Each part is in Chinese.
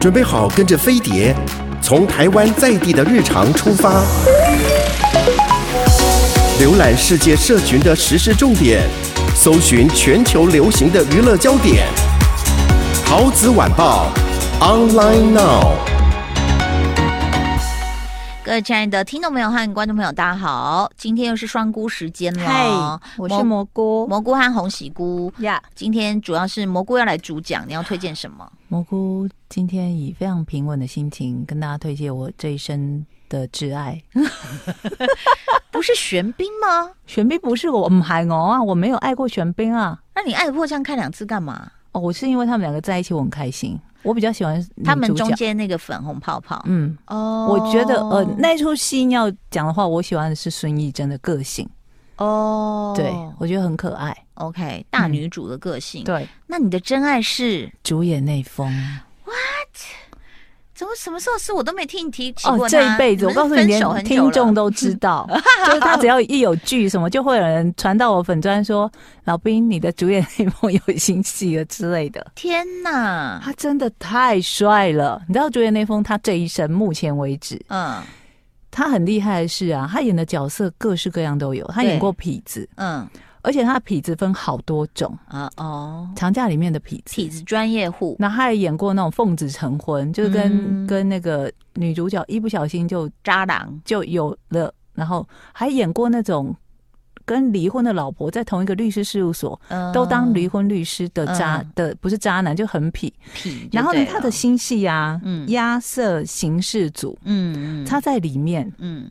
准备好跟着飞碟，从台湾在地的日常出发，浏览世界社群的时事重点，搜寻全球流行的娱乐焦点。桃子晚报，online now。各位亲爱的听众朋友和观众朋友，大家好！今天又是双菇时间了。嗨，我是蘑菇，蘑菇和红喜菇呀。今天主要是蘑菇要来主讲，你要推荐什么？蘑菇今天以非常平稳的心情跟大家推荐我这一生的挚爱。不是玄彬吗？玄彬不是我，唔系我啊，我没有爱过玄彬啊。那你爱得破这样看两次干嘛？哦，我是因为他们两个在一起，我很开心。我比较喜欢他们中间那个粉红泡泡。嗯，哦，我觉得呃，那出戏要讲的话，我喜欢的是孙艺珍的个性。哦，对，我觉得很可爱。OK，大女主的个性。嗯、对，那你的真爱是主演内丰。What？怎么什么时候是我都没听你提起过？哦，这一辈子我告诉你，连听众都知道，就是他只要一有剧什么，就会有人传到我粉专说：“老兵，你的主演内丰有新戏了之类的。”天哪，他真的太帅了！你知道主演内丰他这一生目前为止，嗯，他很厉害的是啊，他演的角色各式各样都有，他演过痞子，嗯。而且他的痞子分好多种啊哦，长假里面的痞子，痞子专业户。那他也演过那种奉子成婚，就是跟、嗯、跟那个女主角一不小心就渣男就有了，然后还演过那种跟离婚的老婆在同一个律师事务所，嗯、都当离婚律师的渣、嗯、的不是渣男就很痞痞。然后呢，他的新戏啊，嗯，压色刑事组，嗯嗯，他在里面，嗯。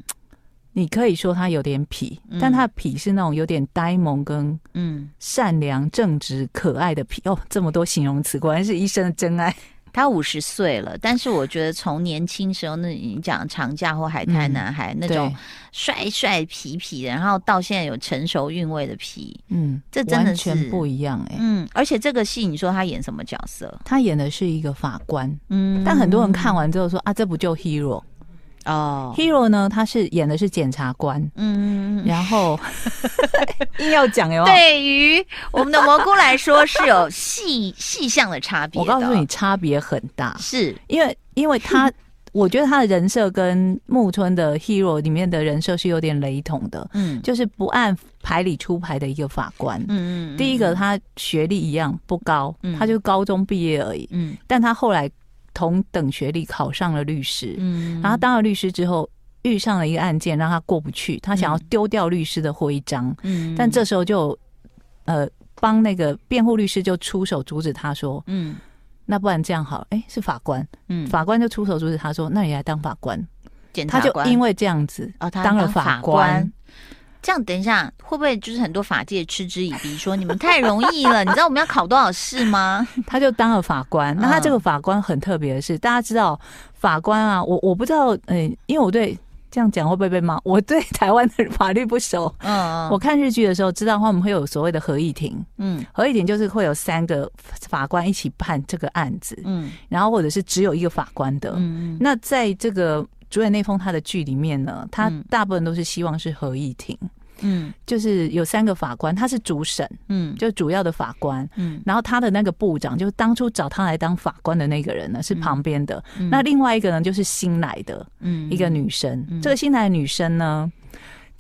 你可以说他有点痞，嗯、但他的痞是那种有点呆萌跟嗯善良、正直、可爱的痞哦。这么多形容词，果然是一生的真爱。他五十岁了，但是我觉得从年轻时候那你讲长假或海滩男孩、嗯、那种帅帅皮皮的，然后到现在有成熟韵味的皮，嗯，这真的是完全不一样哎、欸。嗯，而且这个戏你说他演什么角色？他演的是一个法官，嗯，但很多人看完之后说啊，这不就 Hero。哦、oh.，Hero 呢？他是演的是检察官，嗯，然后 硬要讲哟。对于我们的蘑菇来说，是有 细细项的差别。我告诉你，差别很大，是因为因为他，我觉得他的人设跟木村的 Hero 里面的人设是有点雷同的，嗯，就是不按牌理出牌的一个法官，嗯嗯。第一个，他学历一样不高，他就高中毕业而已，嗯，但他后来。同等学历考上了律师，嗯，然后当了律师之后，遇上了一个案件让他过不去，他想要丢掉律师的徽章，嗯，但这时候就呃帮那个辩护律师就出手阻止他说，嗯，那不然这样好，哎，是法官，嗯，法官就出手阻止他说，那你来当法官，检察官，他就因为这样子啊，当了法官。这样，等一下会不会就是很多法界嗤之以鼻，说你们太容易了？你知道我们要考多少试吗？他就当了法官。那他这个法官很特别的是，大家知道法官啊，我我不知道，嗯、欸，因为我对这样讲会不会被骂？我对台湾的法律不熟。嗯，嗯，我看日剧的时候知道，我们会有所谓的合议庭。嗯，合议庭就是会有三个法官一起判这个案子。嗯，然后或者是只有一个法官的。嗯，那在这个。主演那封他的剧里面呢，他大部分都是希望是合议庭，嗯，就是有三个法官，他是主审，嗯，就主要的法官，嗯，然后他的那个部长，就是当初找他来当法官的那个人呢，是旁边的，嗯，那另外一个呢，就是新来的，嗯，一个女生，嗯，这个新来的女生呢。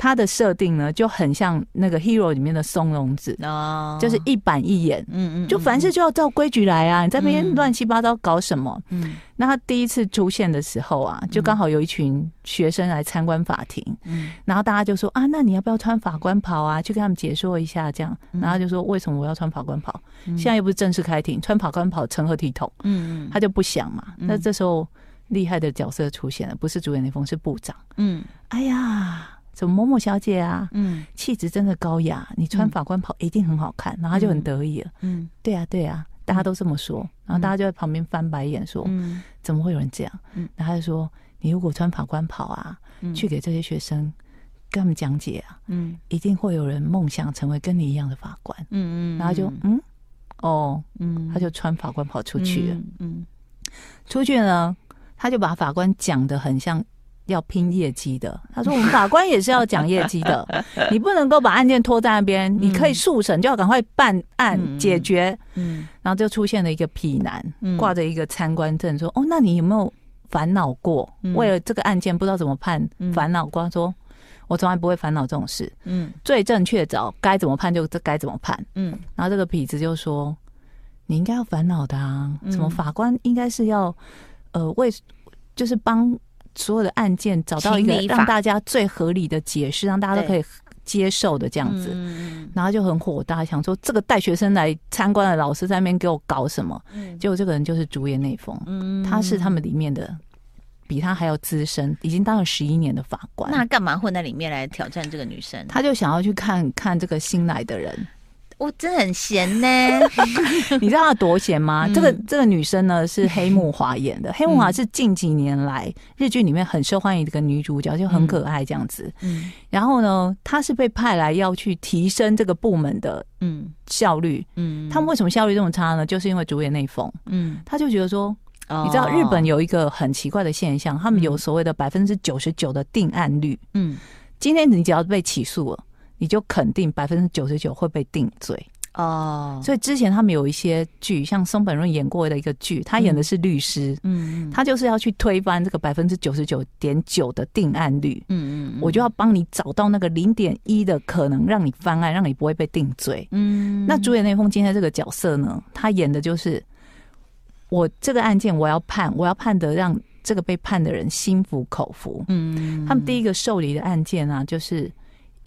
他的设定呢，就很像那个《Hero》里面的松隆子，哦，就是一板一眼，嗯嗯，就凡事就要照规矩来啊，你在那边乱七八糟搞什么？嗯，那他第一次出现的时候啊，就刚好有一群学生来参观法庭，嗯，然后大家就说啊，那你要不要穿法官袍啊？去跟他们解说一下，这样，然后就说为什么我要穿法官袍？现在又不是正式开庭，穿法官袍成何体统？嗯嗯，他就不想嘛。那这时候厉害的角色出现了，不是主演内丰，是部长。嗯，哎呀。什么某某小姐啊，嗯，气质真的高雅，你穿法官袍一定很好看，然后他就很得意了，嗯，对啊，对啊，大家都这么说，然后大家就在旁边翻白眼说，嗯，怎么会有人这样？嗯，然后他就说，你如果穿法官袍啊，去给这些学生跟他们讲解啊，嗯，一定会有人梦想成为跟你一样的法官，嗯嗯，然后就嗯，哦，嗯，他就穿法官袍出去了，嗯，出去呢，他就把法官讲的很像。要拼业绩的。他说我们法官也是要讲业绩的，你不能够把案件拖在那边，你可以速审，就要赶快办案解决。嗯，然后就出现了一个痞男，挂着一个参观证，说：“哦，那你有没有烦恼过？为了这个案件不知道怎么判，烦恼过？”他说。我从来不会烦恼这种事。嗯，罪证确凿，该怎么判就该怎么判。嗯，然后这个痞子就说：“你应该要烦恼的啊，什么法官应该是要呃为就是帮所有的案件找到一个让大家最合理的解释，让大家都可以接受的这样子。嗯，然后就很火大，想说这个带学生来参观的老师在那边给我搞什么？嗯，结果这个人就是竹野内丰，嗯，他是他们里面的。比他还要资深，已经当了十一年的法官。那干嘛混在里面来挑战这个女生？他就想要去看看这个新来的人。我真的很闲呢，你知道他多闲吗？嗯、这个这个女生呢是 黑木华演的。嗯、黑木华是近几年来日剧里面很受欢迎的一个女主角，就很可爱这样子。嗯，然后呢，她是被派来要去提升这个部门的嗯效率。嗯，他们为什么效率这么差呢？就是因为主演内丰。嗯，他就觉得说。你知道日本有一个很奇怪的现象，他们有所谓的百分之九十九的定案率。嗯，今天你只要被起诉了，你就肯定百分之九十九会被定罪。哦，所以之前他们有一些剧，像松本润演过的一个剧，他演的是律师。嗯，他就是要去推翻这个百分之九十九点九的定案率。嗯嗯，我就要帮你找到那个零点一的可能，让你翻案，让你不会被定罪。嗯，那主演内丰今天这个角色呢，他演的就是。我这个案件我要判，我要判得让这个被判的人心服口服。嗯，他们第一个受理的案件啊，就是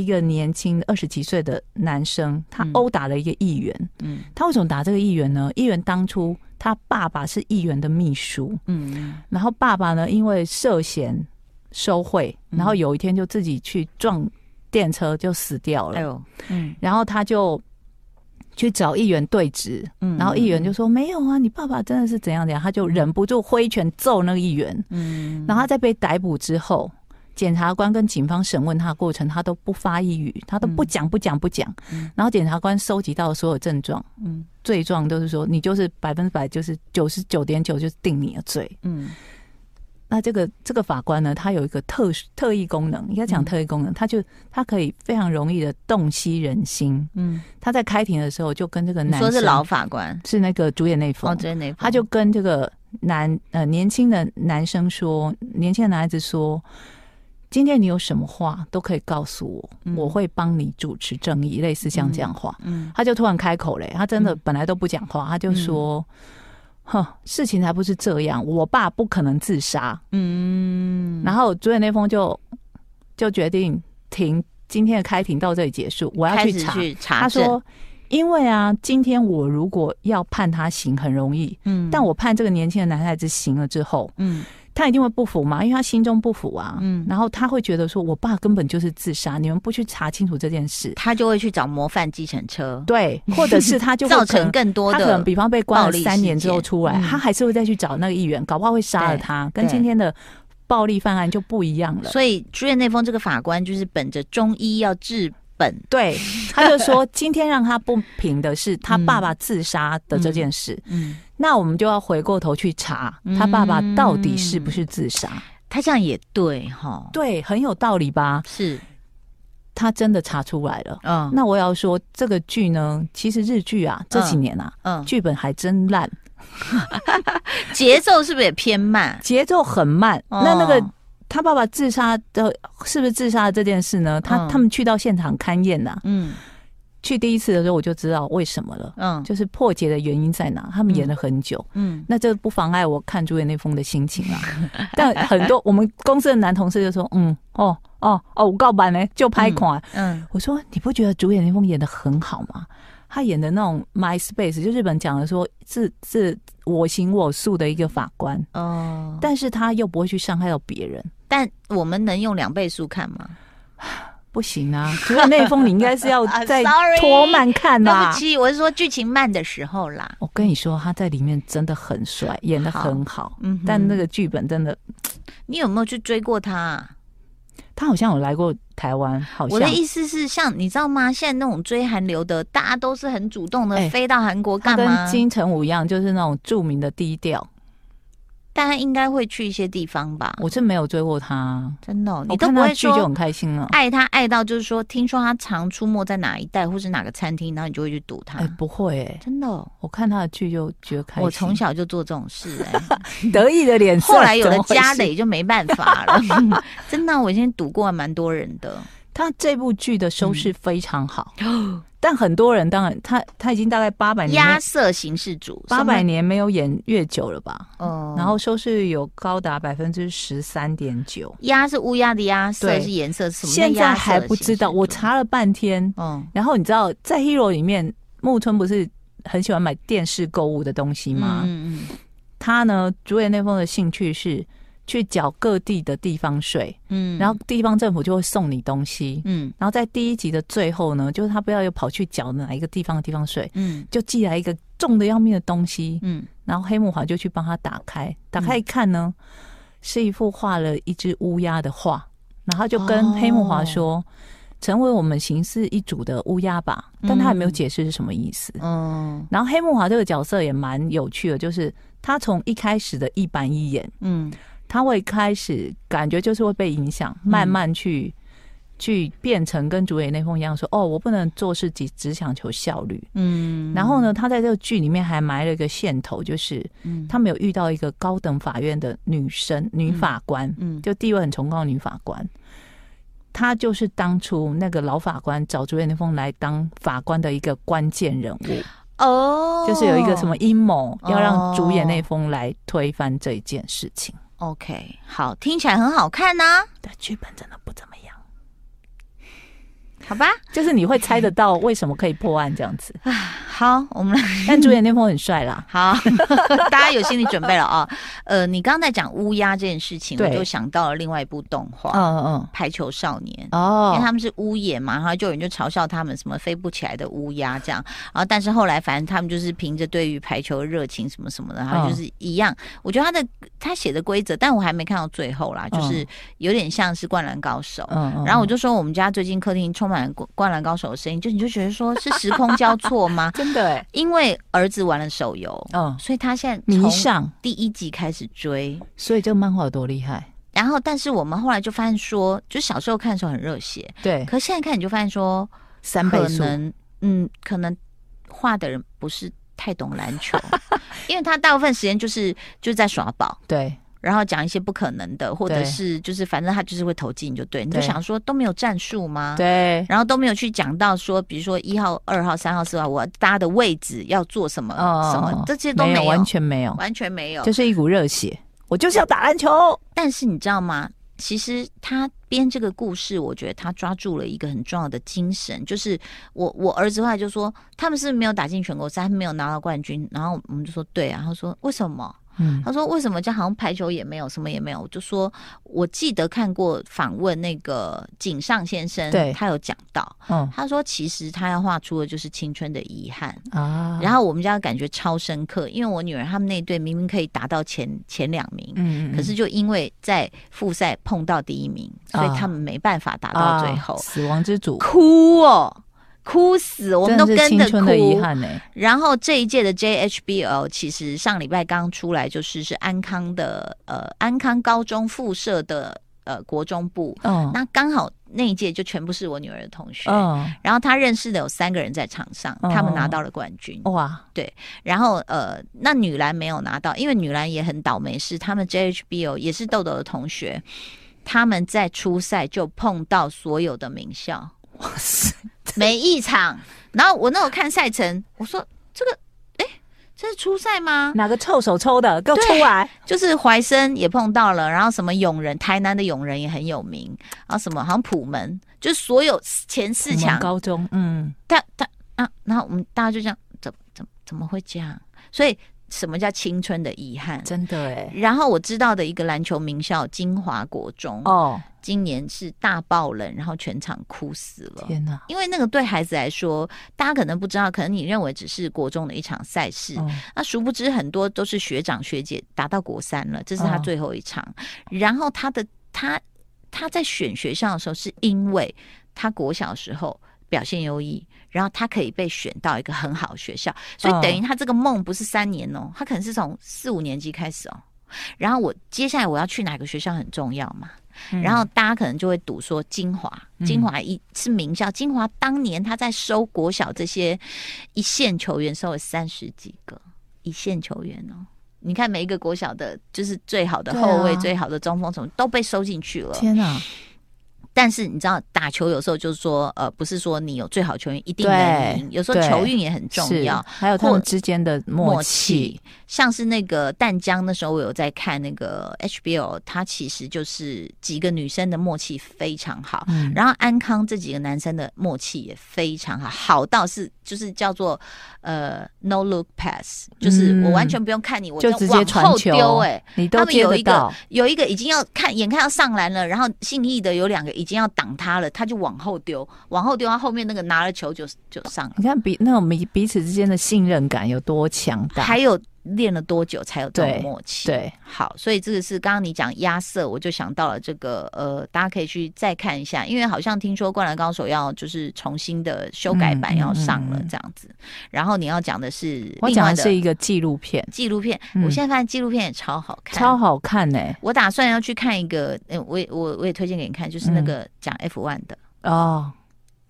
一个年轻二十几岁的男生，他殴打了一个议员。嗯，他为什么打这个议员呢？议员当初他爸爸是议员的秘书。嗯，然后爸爸呢，因为涉嫌收贿，然后有一天就自己去撞电车就死掉了。哎呦，嗯，然后他就。去找议员对质，然后议员就说：“没有啊，你爸爸真的是怎样怎样。”他就忍不住挥拳揍那个议员。嗯，然后他在被逮捕之后，检察官跟警方审问他的过程，他都不发一语，他都不讲不讲不讲。然后检察官收集到的所有症状，嗯，罪状都是说你就是百分之百就是九十九点九就是定你的罪。嗯。那这个这个法官呢，他有一个特特异功能，应该讲特异功能，他就他可以非常容易的洞悉人心。嗯，他在开庭的时候就跟这个男生，说是老法官，是那个竹野内丰，哦，竹野内丰，他就跟这个男呃年轻的男生说，年轻的男孩子说，今天你有什么话都可以告诉我，嗯、我会帮你主持正义，类似像这样话。嗯，嗯他就突然开口嘞，他真的本来都不讲话，他就说。嗯哼，事情才不是这样，我爸不可能自杀。嗯，然后主演那封就就决定停今天的开庭到这里结束，我要去查。去查他说，因为啊，今天我如果要判他刑很容易，嗯，但我判这个年轻的男孩子刑了之后，嗯。他一定会不服嘛，因为他心中不服啊。嗯，然后他会觉得说，我爸根本就是自杀，你们不去查清楚这件事，他就会去找模范计程车。对，或者是 他就会造成更多的，他可能比方被关了三年之后出来，他还是会再去找那个议员，搞不好会杀了他。跟今天的暴力犯案就不一样了。所以竹野内丰这个法官就是本着中医要治本，对，他就说今天让他不平的是他爸爸自杀的这件事。嗯。嗯那我们就要回过头去查他爸爸到底是不是自杀？嗯，他这样也对哈，对，很有道理吧？是，他真的查出来了。嗯，那我要说这个剧呢，其实日剧啊这几年啊，嗯，剧本还真烂，节奏是不是也偏慢？节奏很慢。那那个他爸爸自杀的，是不是自杀的这件事呢？他他们去到现场勘验呐，嗯。去第一次的时候我就知道为什么了，嗯，就是破解的原因在哪？他们演了很久，嗯，那这不妨碍我看主演那封的心情啊。但很多我们公司的男同事就说，嗯，哦哦哦，我告白呢，就拍款，嗯，我说你不觉得主演那封演的很好吗？他演的那种 my space，就日本讲的说是是我行我素的一个法官，哦，但是他又不会去伤害到别人。但我们能用两倍速看吗？不行啊！竹野内丰，你应该是要 再拖慢看呐、啊。对不起，我是说剧情慢的时候啦。我跟你说，他在里面真的很帅，演的很好。嗯，但那个剧本真的，你有没有去追过他？他好像有来过台湾。好像我的意思是，像你知道吗？现在那种追韩流的，大家都是很主动的，飞到韩国干嘛？跟金城武一样，就是那种著名的低调。但他应该会去一些地方吧？我真没有追过他，真的、哦，你都不会去就很开心了，爱他爱到就是说，听说他常出没在哪一带，或是哪个餐厅，然后你就会去堵他。哎、欸，不会真的、哦，我看他的剧就觉得开心。我从小就做这种事、欸，哎，得意的脸色。后来有了家累就没办法了，真的，我以前堵过还蛮多人的。他这部剧的收视非常好。嗯但很多人当然，他他已经大概八百年，亚瑟形式主八百年没有演越久了吧？嗯，然后收视率有高达百分之十三点九。鸭是乌鸦的鸭，色是颜色是什么？现在还不知道，我查了半天。嗯，然后你知道在 Hero 里面，木村不是很喜欢买电视购物的东西吗？嗯嗯，他呢，主演那封的兴趣是。去缴各地的地方税，嗯，然后地方政府就会送你东西，嗯，然后在第一集的最后呢，就是他不要又跑去缴哪一个地方的地方税，嗯，就寄来一个重的要命的东西，嗯，然后黑木华就去帮他打开，打开一看呢，嗯、是一幅画了一只乌鸦的画，然后就跟黑木华说，哦、成为我们形式一组的乌鸦吧，但他还没有解释是什么意思，嗯，然后黑木华这个角色也蛮有趣的，就是他从一开始的一板一眼，嗯。他会开始感觉就是会被影响，慢慢去、嗯、去变成跟主演那封一样说哦，我不能做事只只想求效率。嗯，然后呢，他在这个剧里面还埋了一个线头，就是他没有遇到一个高等法院的女生、女法官，嗯，就地位很崇高的女法官，她就是当初那个老法官找主演那封来当法官的一个关键人物哦，就是有一个什么阴谋要让主演内丰来推翻这一件事情。OK，好，听起来很好看呐、啊，但剧本真的不怎么样。好吧，就是你会猜得到为什么可以破案这样子啊。好，我们来，但竹野内丰很帅啦。好，大家有心理准备了啊。呃，你刚刚在讲乌鸦这件事情，我就想到了另外一部动画，嗯嗯，排球少年哦，因为他们是乌眼嘛，然后就有人就嘲笑他们什么飞不起来的乌鸦这样。然后，但是后来反正他们就是凭着对于排球的热情什么什么的，然后就是一样。我觉得他的他写的规则，但我还没看到最后啦，就是有点像是灌篮高手。嗯，然后我就说我们家最近客厅充满。灌篮高手的声音，就你就觉得说是时空交错吗？真的哎，因为儿子玩了手游，嗯，所以他现在迷上第一集开始追，所以这个漫画有多厉害？然后，但是我们后来就发现说，就小时候看的时候很热血，对，可是现在看你就发现说，三倍速，嗯，可能画的人不是太懂篮球，因为他大部分时间就是就在耍宝，对。然后讲一些不可能的，或者是就是反正他就是会投进就对，你就想说都没有战术吗？对，然后都没有去讲到说，比如说一号、二号、三号、四号，我搭的位置要做什么什么，这些都没有，完全没有，完全没有，就是一股热血，我就是要打篮球。但是你知道吗？其实他编这个故事，我觉得他抓住了一个很重要的精神，就是我我儿子后来就说，他们是没有打进全国赛，没有拿到冠军，然后我们就说对啊，他说为什么？嗯，他说为什么这好像排球也没有什么也没有？我就说我记得看过访问那个井上先生，对，他有讲到，嗯，他说其实他要画出的就是青春的遗憾啊。然后我们家感觉超深刻，因为我女儿他们那队明明可以达到前前两名，嗯，可是就因为在复赛碰到第一名，所以他们没办法达到最后，死亡之组哭哦。哭死，我们都跟着哭。青春的遗憾欸。然后这一届的 JHBL 其实上礼拜刚出来，就是是安康的呃安康高中附设的呃国中部。嗯，那刚好那一届就全部是我女儿的同学。嗯，然后她认识的有三个人在场上，他们拿到了冠军。哇，对。然后呃，那女篮没有拿到，因为女篮也很倒霉，是他们 JHBL 也是豆豆的同学，他们在初赛就碰到所有的名校。哇塞！每一场，然后我那时候看赛程，我说这个，哎，这是初赛吗？哪个臭手抽的？给我出来！就是怀生也碰到了，然后什么永仁，台南的永仁也很有名，然后什么好像普门，就是所有前四强高中，嗯，他他啊，然后我们大家就这样，怎怎怎么会这样？所以什么叫青春的遗憾？真的哎。然后我知道的一个篮球名校金华国中哦。今年是大爆冷，然后全场哭死了。天哪！因为那个对孩子来说，大家可能不知道，可能你认为只是国中的一场赛事，哦、那殊不知很多都是学长学姐打到国三了，这是他最后一场。哦、然后他的他他在选学校的时候，是因为他国小的时候表现优异，然后他可以被选到一个很好的学校，所以等于他这个梦不是三年哦，他可能是从四五年级开始哦。然后我接下来我要去哪个学校很重要嘛？然后大家可能就会赌说金华，金华一是名校，金华当年他在收国小这些一线球员，收了三十几个一线球员哦。你看每一个国小的，就是最好的后卫、最好的中锋，什么都被收进去了。天哪！但是你知道打球有时候就是说，呃，不是说你有最好球员一定能赢，有时候球运也很重要，还有他们之间的默契。像是那个淡江，那时候我有在看那个 HBO，他其实就是几个女生的默契非常好，嗯、然后安康这几个男生的默契也非常好，好到是就是叫做呃 no look pass，就是我完全不用看你，嗯、我就往后丢，哎，他们有一个有一个已经要看眼看要上篮了，然后信义的有两个已经要挡他了，他就往后丢，往后丢，他后面那个拿了球就就上了。你看彼那种彼彼此之间的信任感有多强大，还有。练了多久才有这种默契？对，对好，所以这个是刚刚你讲压色，我就想到了这个呃，大家可以去再看一下，因为好像听说《灌篮高手》要就是重新的修改版要上了这样子。嗯嗯嗯、然后你要讲的是，我讲的是一个纪录片，纪录片。嗯、我现在发现纪录片也超好看，超好看呢、欸。我打算要去看一个，嗯，我也我我也推荐给你看，就是那个讲 F one 的、嗯、哦。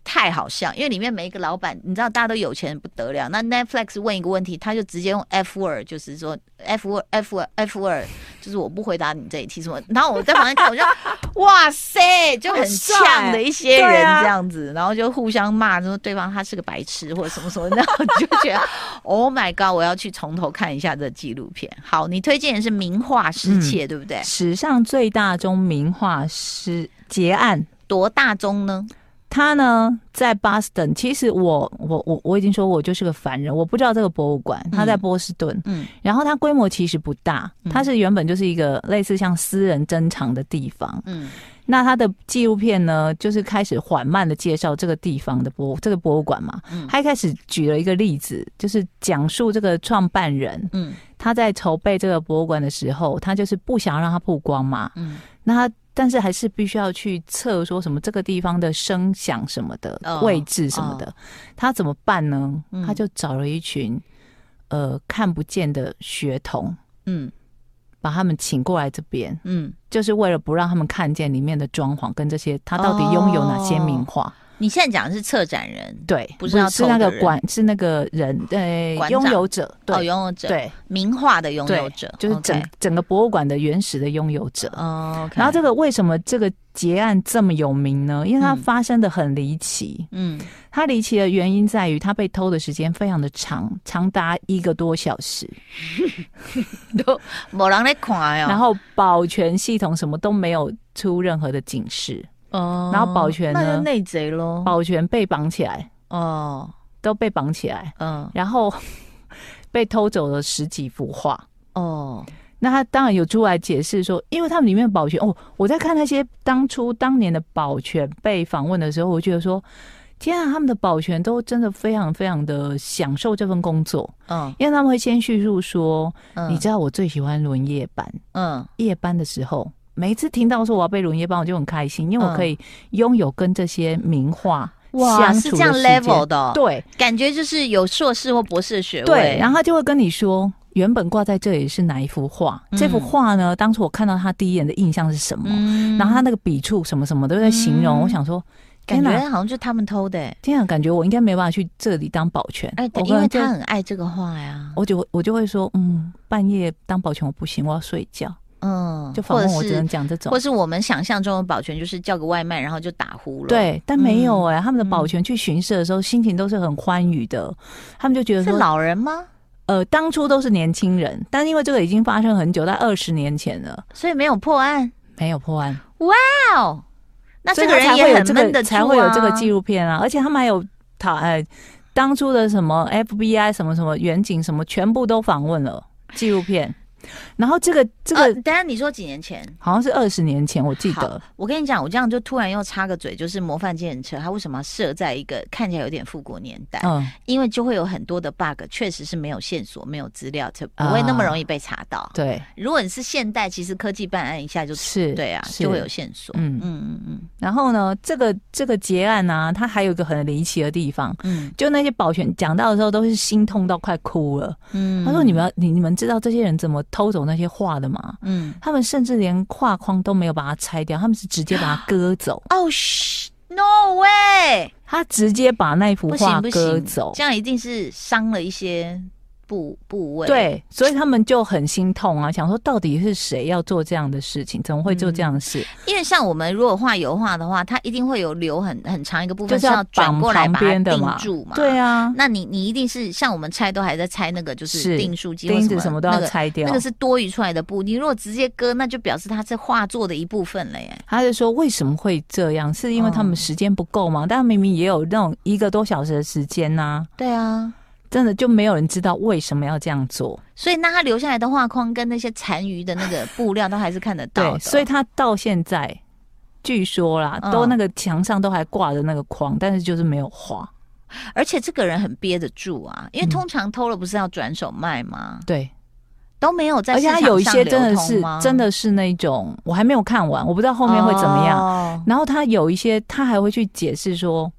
太好笑，因为里面每一个老板，你知道大家都有钱不得了。那 Netflix 问一个问题，他就直接用 F word，就是说 F word F word F word，就是我不回答你这一题什么。然后我在旁边看，我就 哇塞，就很呛的一些人这样子，啊、然后就互相骂，说对方他是个白痴或者什么什么，然后你就觉得 Oh my God，我要去从头看一下这纪录片。好，你推荐的是名画失窃，嗯、对不对？史上最大宗名画失劫案，多大宗呢？他呢，在 Boston，其实我我我我已经说我就是个凡人，我不知道这个博物馆。他在波士顿，嗯，然后它规模其实不大，它是原本就是一个类似像私人珍藏的地方，嗯。那他的纪录片呢，就是开始缓慢的介绍这个地方的博这个博物馆嘛，嗯。他一开始举了一个例子，就是讲述这个创办人，嗯，他在筹备这个博物馆的时候，他就是不想让它曝光嘛，嗯。那他。但是还是必须要去测说什么这个地方的声响什么的位置什么的，他怎么办呢？嗯、他就找了一群呃看不见的学童，嗯，把他们请过来这边，嗯，就是为了不让他们看见里面的装潢跟这些他到底拥有哪些名画。哦你现在讲的是策展人，对，不是要是那个管，是那个人，对，拥有者，哦，拥有者，对，名画的拥有者，就是整整个博物馆的原始的拥有者。哦，然后这个为什么这个劫案这么有名呢？因为它发生的很离奇。嗯，它离奇的原因在于它被偷的时间非常的长，长达一个多小时，都没人来看呀。然后保全系统什么都没有出任何的警示。哦，然后保全呢？内贼喽！保全被绑起来，哦，都被绑起来，嗯，然后 被偷走了十几幅画，哦，那他当然有出来解释说，因为他们里面保全，哦，我在看那些当初当年的保全被访问的时候，我觉得说，天啊，他们的保全都真的非常非常的享受这份工作，嗯，因为他们会先叙述说，嗯，你知道我最喜欢轮夜班，嗯，夜班的时候。每一次听到说我要被轮夜帮，我就很开心，因为我可以拥有跟这些名画相处的时间。哇，是这样 level 的，对，感觉就是有硕士或博士的学位。对，然后他就会跟你说，原本挂在这里是哪一幅画？嗯、这幅画呢？当初我看到他第一眼的印象是什么？嗯、然后他那个笔触什么什么都在形容。嗯、我想说，感觉好像就是他们偷的。这样，感觉我应该没办法去这里当保全。哎，因为他很爱这个画呀。我就我就会说，嗯，半夜当保全我不行，我要睡觉。嗯，就访问我只能讲这种，或是我们想象中的保全就是叫个外卖，然后就打呼了。对，但没有哎、欸，嗯、他们的保全去巡视的时候，心情都是很欢愉的。他们就觉得，是老人吗？呃，当初都是年轻人，但因为这个已经发生很久，在二十年前了，所以没有破案，没有破案。哇哦，那这个人也很闷的、啊，才会有这个纪录片啊！而且他们还有讨哎，当初的什么 FBI 什么什么远景什么，全部都访问了纪录片。然后这个这个，等下你说几年前？好像是二十年前，我记得。我跟你讲，我这样就突然又插个嘴，就是模范计程车，它为什么要设在一个看起来有点复古年代？嗯，因为就会有很多的 bug，确实是没有线索、没有资料，就不会那么容易被查到。对，如果你是现代，其实科技办案一下就是对啊，就会有线索。嗯嗯嗯嗯。然后呢，这个这个结案呢、啊，它还有一个很离奇的地方，嗯，就那些保全讲到的时候都是心痛到快哭了，嗯，他说你们要你你们知道这些人怎么偷走那些画的吗？嗯，他们甚至连画框都没有把它拆掉，他们是直接把它割走。哦，no way！他直接把那幅画割走，这样一定是伤了一些。部部位对，所以他们就很心痛啊，想说到底是谁要做这样的事情？怎么会做这样的事？嗯、因为像我们如果画油画的话，它一定会有留很很长一个部分是要转过来把它定住嘛。对啊，那你你一定是像我们拆都还在拆那个就是订书机钉子什么都要拆掉，那个是多余出来的布。你如果直接割，那就表示它是画作的一部分了耶。他就说为什么会这样？是因为他们时间不够吗？嗯、但明明也有那种一个多小时的时间呐、啊。对啊。真的就没有人知道为什么要这样做，所以那他留下来的画框跟那些残余的那个布料都还是看得到的。对，所以他到现在据说啦，都那个墙上都还挂着那个框，嗯，但是就是没有画。而且这个人很憋得住啊，因为通常偷了不是要转手卖吗？嗯，对，都没有在而且他有一些真的是真的是那种，我还没有看完，我不知道后面会怎么样。哦，然后他有一些他还会去解释说，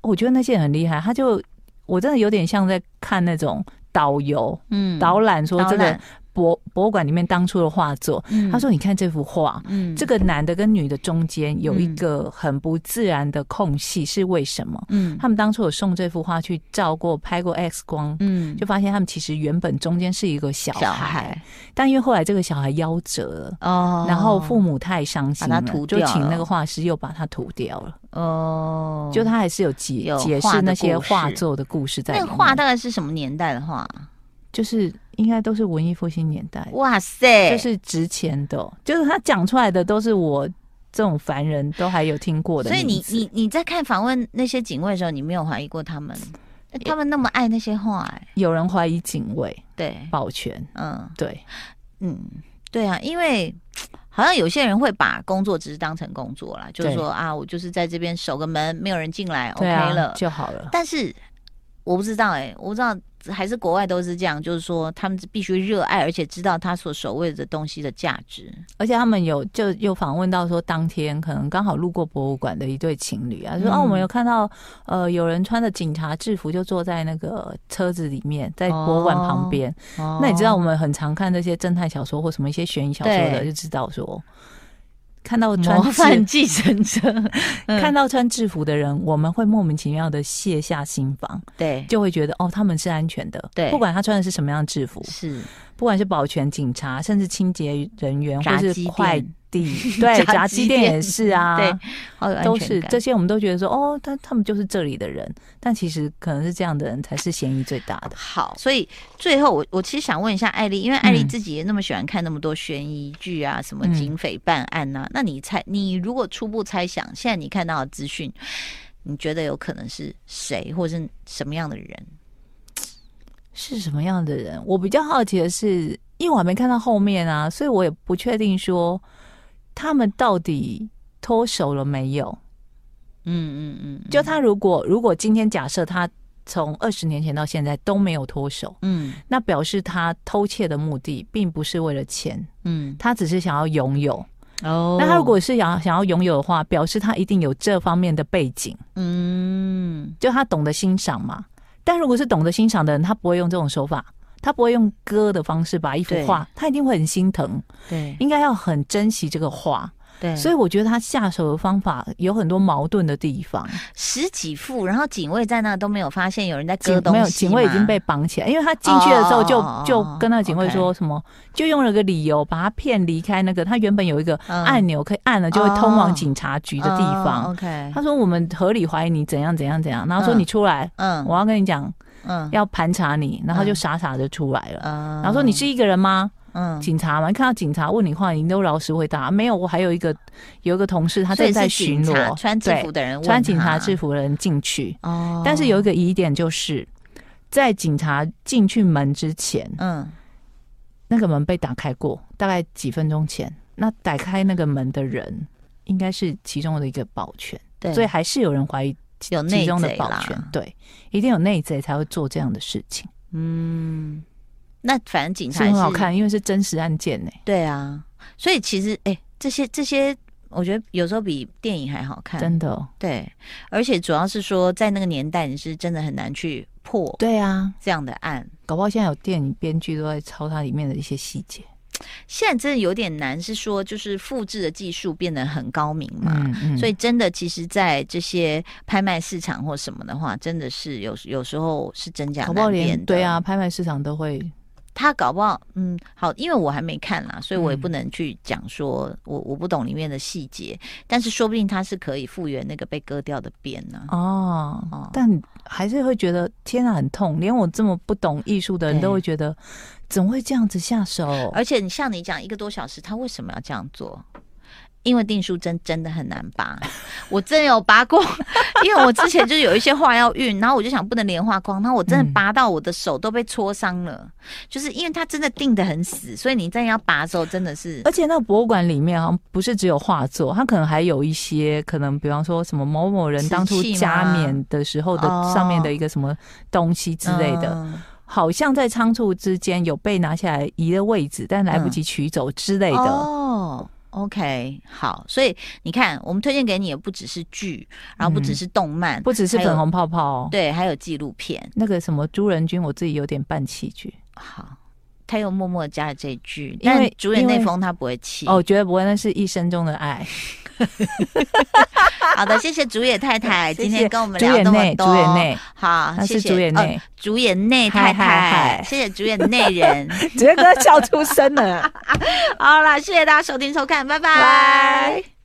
我觉得那些人很厉害，他就。我真的有点像在看那种导游，嗯，导览说这个博博物馆里面当初的画作。嗯、他说：“你看这幅画，嗯，这个男的跟女的中间有一个很不自然的空隙，是为什么？嗯，他们当初有送这幅画去照过、拍过 X 光，嗯，就发现他们其实原本中间是一个小孩，小孩，但因为后来这个小孩夭折了，哦，然后父母太伤心了，把他涂掉了，就请那个画师又把它涂掉了。”哦，就他还是有解有解释那些画作的故事在里面。那画大概是什么年代的画？就是应该都是文艺复兴年代。哇塞，就是值钱的，就是他讲出来的都是我这种凡人都还有听过的。所以你你你在看访问那些警卫的时候，你没有怀疑过他们？他们那么爱那些话，哎，有人怀疑警卫，对，保全，嗯，对，嗯，对啊，因为。好像有些人会把工作只是当成工作啦，就是说啊，我就是在这边守个门，没有人进来，OK 了，啊，就好了。但是我不知道哎，欸，我不知道。还是国外都是这样，就是说他们必须热爱，而且知道他所守卫的东西的价值。而且他们有就有访问到说，当天可能刚好路过博物馆的一对情侣啊，说哦，我们有看到呃有人穿着警察制服就坐在那个车子里面，在博物馆旁边。哦。那你知道我们很常看这些侦探小说或什么一些悬疑小说的，就知道说。看到穿模范继承者，看到穿制服的人，我们会莫名其妙的卸下心防，对，就会觉得哦，他们是安全的，对，不管他穿的是什么样的制服，是，不管是保全、警察，甚至清洁人员，或是快递。对，炸鸡店也是啊，对，都是这些，我们都觉得说，哦，他他们就是这里的人，但其实可能是这样的人才是嫌疑最大的。好，所以最后我我其实想问一下艾丽，因为艾丽自己也那么喜欢看那么多悬疑剧啊，什么警匪办案呐、啊，嗯、那你猜，你如果初步猜想，现在你看到的资讯，你觉得有可能是谁，或者是什么样的人？是什么样的人？我比较好奇的是，因为我还没看到后面啊，所以我也不确定说。他们到底脱手了没有？嗯嗯嗯，就他如果如果今天假设他从二十年前到现在都没有脱手，嗯，那表示他偷窃的目的并不是为了钱，嗯，他只是想要拥有。哦，那他如果是想要想要拥有的话，表示他一定有这方面的背景，嗯，就他懂得欣赏嘛。但如果是懂得欣赏的人，他不会用这种手法。他不会用割的方式把一幅画，他一定会很心疼，对，应该要很珍惜这个画。对，所以我觉得他下手的方法有很多矛盾的地方。十几副，然后警卫在那都没有发现有人在割东西，没有，警卫已经被绑起来，因为他进去的时候就、oh, 就跟那个警卫说什么，okay. 就用了个理由把他骗离开那个他原本有一个按钮可以按了就会通往警察局的地方。Oh, OK，他说我们合理怀疑你怎样怎样怎样，然后说你出来，嗯，我要跟你讲，嗯，要盘查你，然后就傻傻的出来了，嗯，然后说你是一个人吗？嗯，警察嘛，你看到警察问你话，你都老实回答。没有，我还有一个有一个同事，他正在巡逻，穿制服的人，穿警察制服的人进去。哦，但是有一个疑点，就是在警察进去门之前，嗯，那个门被打开过，大概几分钟前。那打开那个门的人，应该是其中的一个保全，对，所以还是有人怀疑有其中的保全，对，一定有内贼才会做这样的事情。嗯。那反正警察是很好看，因为是真实案件呢。对啊，所以其实哎、欸，这些这些我觉得有时候比电影还好看，真的。对，而且主要是说，在那个年代，你是真的很难去破。对啊，这样的案，搞不好现在有电影编剧都在抄它里面的一些细节。现在真的有点难，是说就是复制的技术变得很高明嘛，嗯嗯、所以真的其实，在这些拍卖市场或什么的话，真的是有有时候是真假难辨的。对啊，拍卖市场都会。他搞不好，嗯，好，因为我还没看啦，所以我也不能去讲说，嗯、我我不懂里面的细节，但是说不定他是可以复原那个被割掉的边呢。哦，哦，但还是会觉得天啊，很痛，连我这么不懂艺术的人都会觉得，怎么会这样子下手？而且你像你讲一个多小时，他为什么要这样做？因为订书针真的很难拔，我真有拔过。因为我之前就是有一些画要运，然后我就想不能连画框，然后我真的拔到我的手都被戳伤了。嗯、就是因为它真的定的很死，所以你真的要拔的时候真的是。而且那个博物馆里面好像，不是只有画作，它可能还有一些可能，比方说什么某某人当初加冕的时候的上面的一个什么东西之类的，哦、好像在仓促之间有被拿下来移了位置，但来不及取走之类的。嗯、哦。OK，好，所以你看，我们推荐给你也不只是剧，然后不只是动漫，嗯、不只是粉红泡泡，哦对，还有纪录片。那个什么朱仁君，我自己有点半弃剧。好，他又默默加了这句，因为主演内封他不会弃，哦，绝对不会，那是一生中的爱。好的，谢谢竹野太太今天跟我们聊那么多。竹野内，好，谢谢竹野内，竹野内太太，谢谢竹野内人，直接给他笑出声了。好了，谢谢大家收听收看，拜拜。